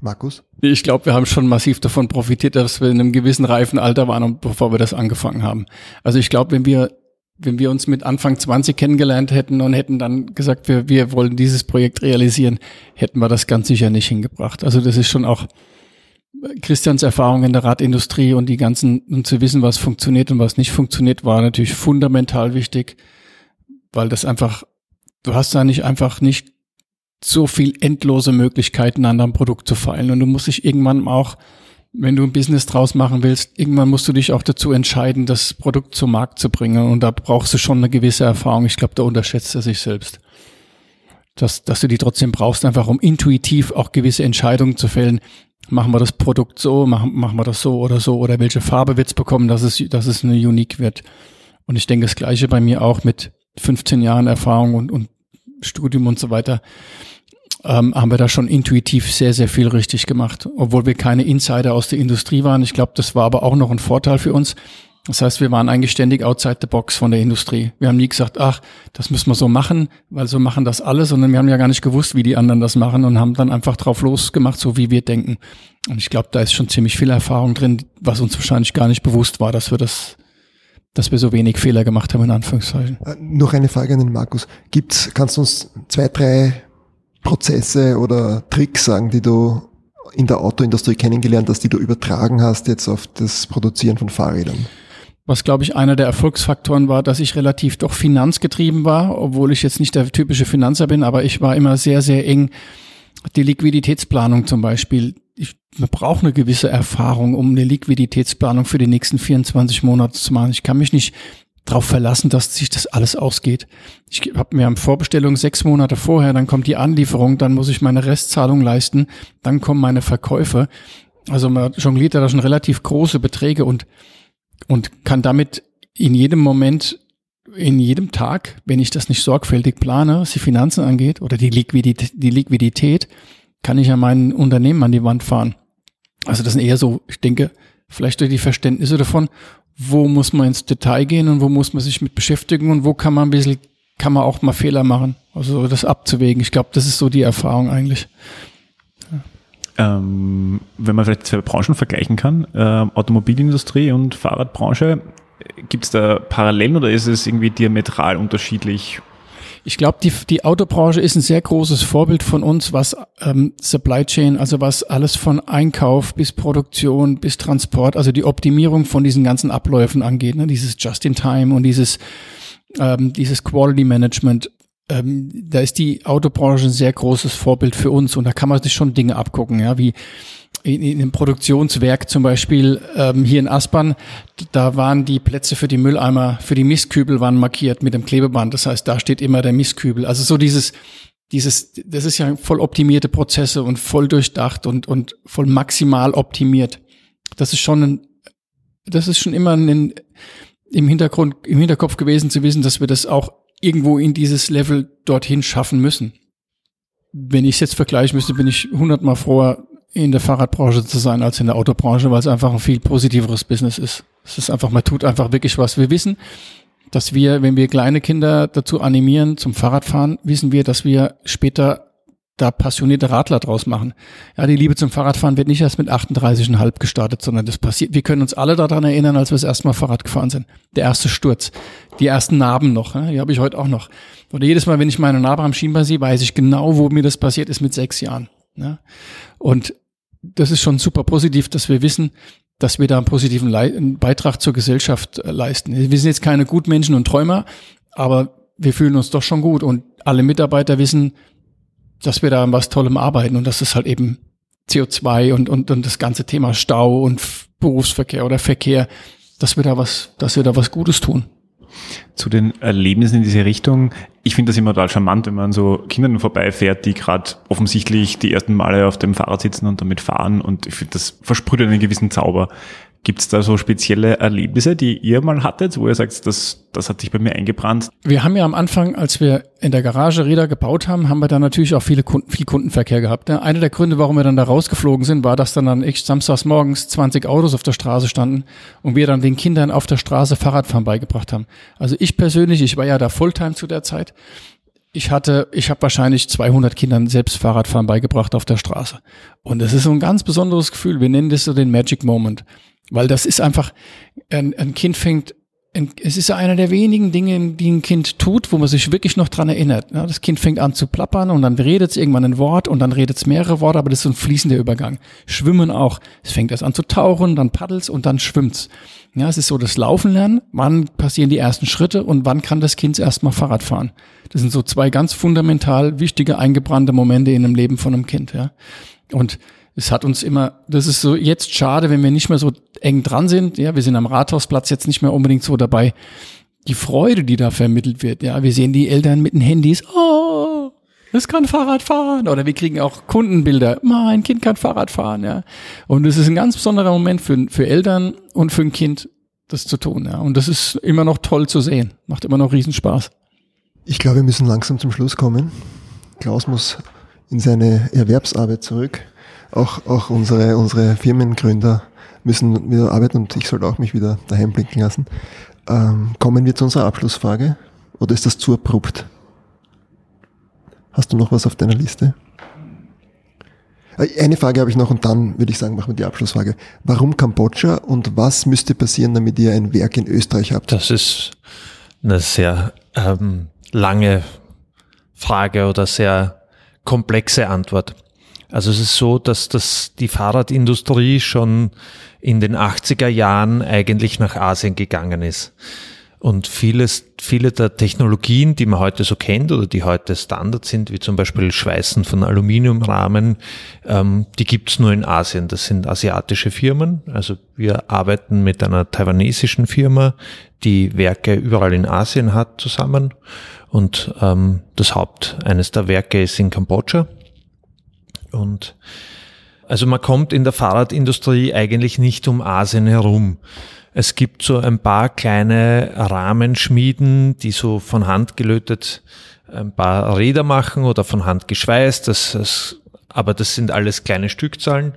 Markus? Ich glaube, wir haben schon massiv davon profitiert, dass wir in einem gewissen reifen Alter waren, bevor wir das angefangen haben. Also ich glaube, wenn wir wenn wir uns mit Anfang 20 kennengelernt hätten und hätten dann gesagt, wir, wir wollen dieses Projekt realisieren, hätten wir das ganz sicher nicht hingebracht. Also das ist schon auch Christians Erfahrung in der Radindustrie und die ganzen, und zu wissen, was funktioniert und was nicht funktioniert, war natürlich fundamental wichtig, weil das einfach, du hast da nicht einfach nicht so viel endlose Möglichkeiten an deinem Produkt zu feilen und du musst dich irgendwann auch wenn du ein Business draus machen willst, irgendwann musst du dich auch dazu entscheiden, das Produkt zum Markt zu bringen. Und da brauchst du schon eine gewisse Erfahrung. Ich glaube, da unterschätzt er sich selbst. Dass, dass du die trotzdem brauchst, einfach um intuitiv auch gewisse Entscheidungen zu fällen. Machen wir das Produkt so, machen, machen wir das so oder so, oder welche Farbe wird's bekommen, dass es, dass es eine Unique wird. Und ich denke, das Gleiche bei mir auch mit 15 Jahren Erfahrung und, und Studium und so weiter ähm, haben wir da schon intuitiv sehr, sehr viel richtig gemacht, obwohl wir keine Insider aus der Industrie waren. Ich glaube, das war aber auch noch ein Vorteil für uns. Das heißt, wir waren eigentlich ständig outside the box von der Industrie. Wir haben nie gesagt, ach, das müssen wir so machen, weil so machen das alle, sondern wir haben ja gar nicht gewusst, wie die anderen das machen und haben dann einfach drauf losgemacht, so wie wir denken. Und ich glaube, da ist schon ziemlich viel Erfahrung drin, was uns wahrscheinlich gar nicht bewusst war, dass wir das dass wir so wenig Fehler gemacht haben, in Anführungszeichen. Äh, noch eine Frage an den Markus. Gibt's, kannst du uns zwei, drei Prozesse oder Tricks sagen, die du in der Autoindustrie kennengelernt hast, die du übertragen hast jetzt auf das Produzieren von Fahrrädern? Was, glaube ich, einer der Erfolgsfaktoren war, dass ich relativ doch finanzgetrieben war, obwohl ich jetzt nicht der typische Finanzer bin, aber ich war immer sehr, sehr eng. Die Liquiditätsplanung zum Beispiel. Ich, man braucht eine gewisse Erfahrung, um eine Liquiditätsplanung für die nächsten 24 Monate zu machen. Ich kann mich nicht darauf verlassen, dass sich das alles ausgeht. Ich habe mir am Vorbestellung sechs Monate vorher, dann kommt die Anlieferung, dann muss ich meine Restzahlung leisten, dann kommen meine Verkäufe. Also man jongliert da schon relativ große Beträge und, und kann damit in jedem Moment, in jedem Tag, wenn ich das nicht sorgfältig plane, was die Finanzen angeht oder die Liquidität, die Liquidität kann ich ja mein Unternehmen an die Wand fahren. Also das sind eher so, ich denke, vielleicht durch die Verständnisse davon wo muss man ins Detail gehen und wo muss man sich mit beschäftigen und wo kann man ein bisschen, kann man auch mal Fehler machen. Also das abzuwägen. Ich glaube, das ist so die Erfahrung eigentlich. Ähm, wenn man vielleicht zwei Branchen vergleichen kann, äh, Automobilindustrie und Fahrradbranche, gibt es da Parallelen oder ist es irgendwie diametral unterschiedlich? Ich glaube, die, die Autobranche ist ein sehr großes Vorbild von uns, was ähm, Supply Chain, also was alles von Einkauf bis Produktion bis Transport, also die Optimierung von diesen ganzen Abläufen angeht, ne? dieses Just-in-Time und dieses, ähm, dieses Quality Management. Ähm, da ist die Autobranche ein sehr großes Vorbild für uns und da kann man sich schon Dinge abgucken, ja, wie in, in einem Produktionswerk zum Beispiel ähm, hier in Aspern, da waren die Plätze für die Mülleimer, für die Mistkübel waren markiert mit dem Klebeband. Das heißt, da steht immer der Mistkübel. Also so dieses, dieses, das ist ja voll optimierte Prozesse und voll durchdacht und, und voll maximal optimiert. Das ist schon ein, das ist schon immer ein, im Hintergrund, im Hinterkopf gewesen zu wissen, dass wir das auch irgendwo in dieses Level dorthin schaffen müssen. Wenn ich es jetzt vergleichen müsste, bin ich hundertmal froher, in der Fahrradbranche zu sein als in der Autobranche, weil es einfach ein viel positiveres Business ist. Es ist einfach, man tut einfach wirklich was. Wir wissen, dass wir, wenn wir kleine Kinder dazu animieren zum Fahrradfahren, wissen wir, dass wir später da passionierte Radler draus machen. Ja, die Liebe zum Fahrradfahren wird nicht erst mit 38,5 gestartet, sondern das passiert. Wir können uns alle daran erinnern, als wir das erste Mal Fahrrad gefahren sind. Der erste Sturz, die ersten Narben noch, ja, die habe ich heute auch noch. Oder jedes Mal, wenn ich meine Narbe am Schienbein sehe, weiß ich genau, wo mir das passiert ist mit sechs Jahren. Ja. Und das ist schon super positiv, dass wir wissen, dass wir da einen positiven Le Beitrag zur Gesellschaft äh, leisten. Wir sind jetzt keine Gutmenschen und Träumer, aber wir fühlen uns doch schon gut und alle Mitarbeiter wissen, dass wir da an was Tollem arbeiten und dass es halt eben CO2 und, und, und das ganze Thema Stau und Berufsverkehr oder Verkehr, dass wir da was, dass wir da was Gutes tun. Zu den Erlebnissen in diese Richtung. Ich finde das immer total charmant, wenn man so Kindern vorbeifährt, die gerade offensichtlich die ersten Male auf dem Fahrrad sitzen und damit fahren. Und ich finde, das versprüht einen gewissen Zauber. Gibt es da so spezielle Erlebnisse, die ihr mal hattet, wo ihr sagt, das, das hat sich bei mir eingebrannt? Wir haben ja am Anfang, als wir in der Garage Räder gebaut haben, haben wir da natürlich auch viele Kunden, viel Kundenverkehr gehabt. Ne? Einer der Gründe, warum wir dann da rausgeflogen sind, war, dass dann, dann echt samstags morgens 20 Autos auf der Straße standen und wir dann den Kindern auf der Straße Fahrradfahren beigebracht haben. Also ich persönlich, ich war ja da Fulltime zu der Zeit, ich hatte, ich habe wahrscheinlich 200 Kindern selbst Fahrradfahren beigebracht auf der Straße. Und es ist so ein ganz besonderes Gefühl. Wir nennen das so den Magic Moment. Weil das ist einfach, ein, ein Kind fängt, ein, es ist ja einer der wenigen Dinge, die ein Kind tut, wo man sich wirklich noch dran erinnert. Ja, das Kind fängt an zu plappern und dann redet es irgendwann ein Wort und dann redet es mehrere Worte, aber das ist so ein fließender Übergang. Schwimmen auch. Es fängt erst an zu tauchen, dann paddelt und dann schwimmt's. Ja, es ist so das Laufen lernen. Wann passieren die ersten Schritte und wann kann das Kind erstmal Fahrrad fahren? Das sind so zwei ganz fundamental wichtige eingebrannte Momente in dem Leben von einem Kind, ja. Und es hat uns immer, das ist so jetzt schade, wenn wir nicht mehr so eng dran sind. Ja, wir sind am Rathausplatz jetzt nicht mehr unbedingt so dabei. Die Freude, die da vermittelt wird. Ja, wir sehen die Eltern mit den Handys. Oh, es kann Fahrrad fahren. Oder wir kriegen auch Kundenbilder. Mein Kind kann Fahrrad fahren. Ja, und es ist ein ganz besonderer Moment für, für Eltern und für ein Kind, das zu tun. Ja, und das ist immer noch toll zu sehen. Macht immer noch Riesenspaß. Ich glaube, wir müssen langsam zum Schluss kommen. Klaus muss in seine Erwerbsarbeit zurück auch, auch unsere, unsere Firmengründer müssen wieder arbeiten und ich sollte auch mich wieder daheim blicken lassen. Ähm, kommen wir zu unserer Abschlussfrage oder ist das zu abrupt? Hast du noch was auf deiner Liste? Äh, eine Frage habe ich noch und dann würde ich sagen, machen wir die Abschlussfrage. Warum Kambodscha und was müsste passieren, damit ihr ein Werk in Österreich habt? Das ist eine sehr ähm, lange Frage oder sehr komplexe Antwort. Also es ist so, dass das, die Fahrradindustrie schon in den 80er Jahren eigentlich nach Asien gegangen ist. Und vieles, viele der Technologien, die man heute so kennt oder die heute Standard sind, wie zum Beispiel Schweißen von Aluminiumrahmen, ähm, die gibt's nur in Asien. Das sind asiatische Firmen. Also wir arbeiten mit einer taiwanesischen Firma, die Werke überall in Asien hat, zusammen. Und ähm, das Haupt eines der Werke ist in Kambodscha. Und also man kommt in der Fahrradindustrie eigentlich nicht um Asien herum. Es gibt so ein paar kleine Rahmenschmieden, die so von Hand gelötet ein paar Räder machen oder von Hand geschweißt. Das, das, aber das sind alles kleine Stückzahlen.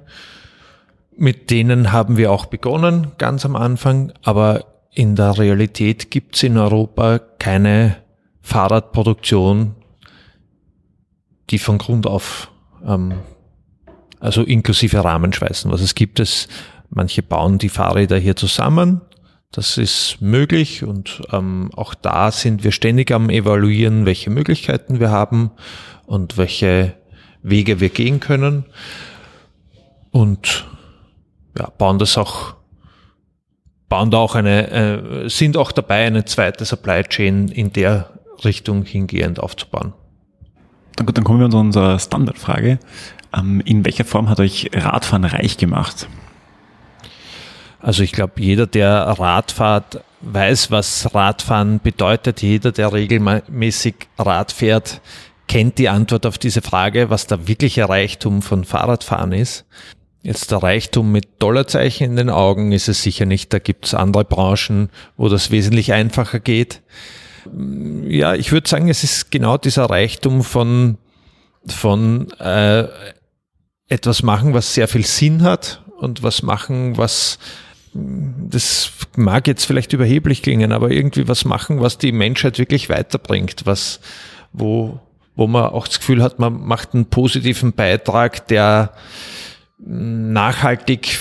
Mit denen haben wir auch begonnen, ganz am Anfang. Aber in der Realität gibt es in Europa keine Fahrradproduktion, die von Grund auf ähm, also inklusive Rahmenschweißen. Was es gibt es, manche bauen die Fahrräder hier zusammen. Das ist möglich und ähm, auch da sind wir ständig am evaluieren, welche Möglichkeiten wir haben und welche Wege wir gehen können und ja, bauen das auch bauen da auch eine äh, sind auch dabei eine zweite Supply Chain in der Richtung hingehend aufzubauen. Dann gut, dann kommen wir zu unserer Standardfrage. Ähm, in welcher Form hat euch Radfahren reich gemacht? Also ich glaube, jeder, der Rad fährt, weiß, was Radfahren bedeutet. Jeder, der regelmäßig Rad fährt, kennt die Antwort auf diese Frage, was der wirkliche Reichtum von Fahrradfahren ist. Jetzt der Reichtum mit Dollarzeichen in den Augen ist es sicher nicht. Da gibt es andere Branchen, wo das wesentlich einfacher geht ja, ich würde sagen, es ist genau dieser Reichtum von, von äh, etwas machen, was sehr viel Sinn hat und was machen, was das mag jetzt vielleicht überheblich klingen, aber irgendwie was machen, was die Menschheit wirklich weiterbringt, was, wo, wo man auch das Gefühl hat, man macht einen positiven Beitrag, der nachhaltig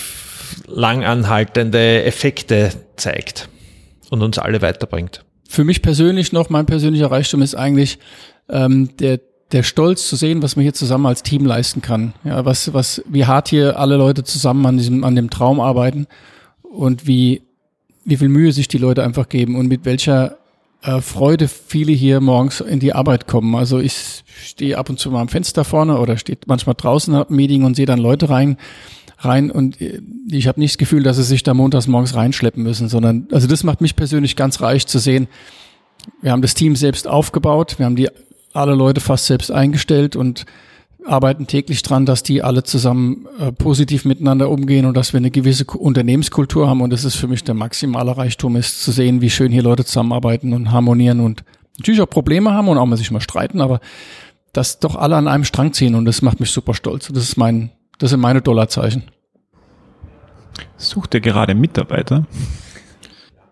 langanhaltende Effekte zeigt und uns alle weiterbringt für mich persönlich noch, mein persönlicher Reichtum ist eigentlich ähm, der, der Stolz zu sehen, was man hier zusammen als Team leisten kann. Ja, was, was, wie hart hier alle Leute zusammen an diesem, an dem Traum arbeiten und wie, wie viel Mühe sich die Leute einfach geben und mit welcher äh, Freude viele hier morgens in die Arbeit kommen. Also ich stehe ab und zu mal am Fenster vorne oder stehe manchmal draußen am Meeting und sehe dann Leute rein rein und äh, ich habe nicht das Gefühl, dass sie sich da montags morgens reinschleppen müssen, sondern also das macht mich persönlich ganz reich zu sehen. Wir haben das Team selbst aufgebaut, wir haben die alle Leute fast selbst eingestellt und arbeiten täglich dran, dass die alle zusammen äh, positiv miteinander umgehen und dass wir eine gewisse Unternehmenskultur haben. Und das ist für mich der maximale Reichtum, ist zu sehen, wie schön hier Leute zusammenarbeiten und harmonieren und natürlich auch Probleme haben und auch mal sich mal streiten, aber dass doch alle an einem Strang ziehen und das macht mich super stolz. Das ist mein, das sind meine Dollarzeichen. Sucht ihr gerade Mitarbeiter?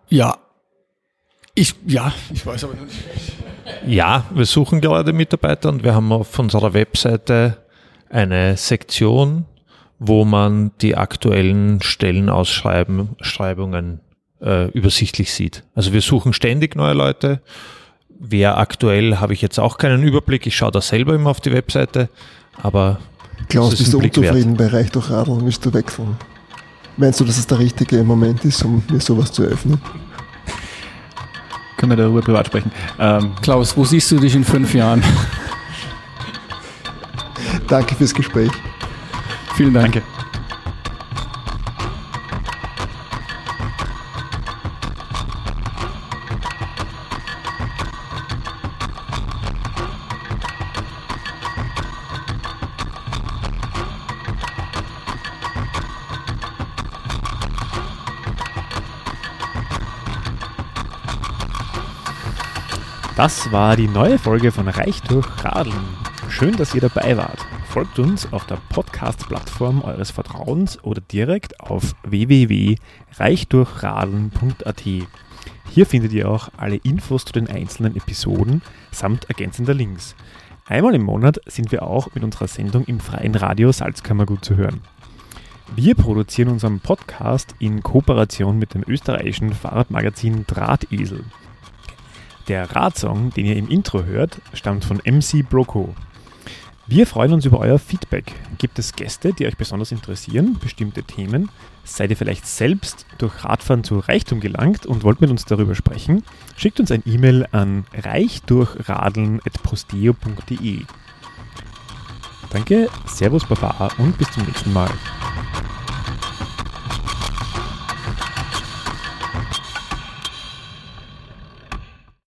Ja. Ich, ja, ich weiß aber nicht. Ja, wir suchen gerade Mitarbeiter und wir haben auf unserer Webseite eine Sektion, wo man die aktuellen Stellenausschreibungen äh, übersichtlich sieht. Also wir suchen ständig neue Leute. Wer aktuell, habe ich jetzt auch keinen Überblick. Ich schaue da selber immer auf die Webseite, aber Klaus, bist du Blick wert. unzufrieden bei Reich durch Radeln? Müsst du wechseln? Meinst du, dass es der richtige Moment ist, um mir sowas zu öffnen? Können wir darüber privat sprechen? Ähm, Klaus, wo siehst du dich in fünf Jahren? Danke fürs Gespräch. Vielen Dank. danke. Das war die neue Folge von Reich durch Radeln. Schön, dass ihr dabei wart. Folgt uns auf der Podcast-Plattform eures Vertrauens oder direkt auf www.reichdurchradeln.at. Hier findet ihr auch alle Infos zu den einzelnen Episoden samt ergänzender Links. Einmal im Monat sind wir auch mit unserer Sendung im freien Radio Salzkammergut zu hören. Wir produzieren unseren Podcast in Kooperation mit dem österreichischen Fahrradmagazin Drahtesel. Der Radsong, den ihr im Intro hört, stammt von MC Broco. Wir freuen uns über euer Feedback. Gibt es Gäste, die euch besonders interessieren, bestimmte Themen? Seid ihr vielleicht selbst durch Radfahren zu Reichtum gelangt und wollt mit uns darüber sprechen? Schickt uns ein E-Mail an reichdurchradeln.posteo.de. Danke, Servus Baba und bis zum nächsten Mal.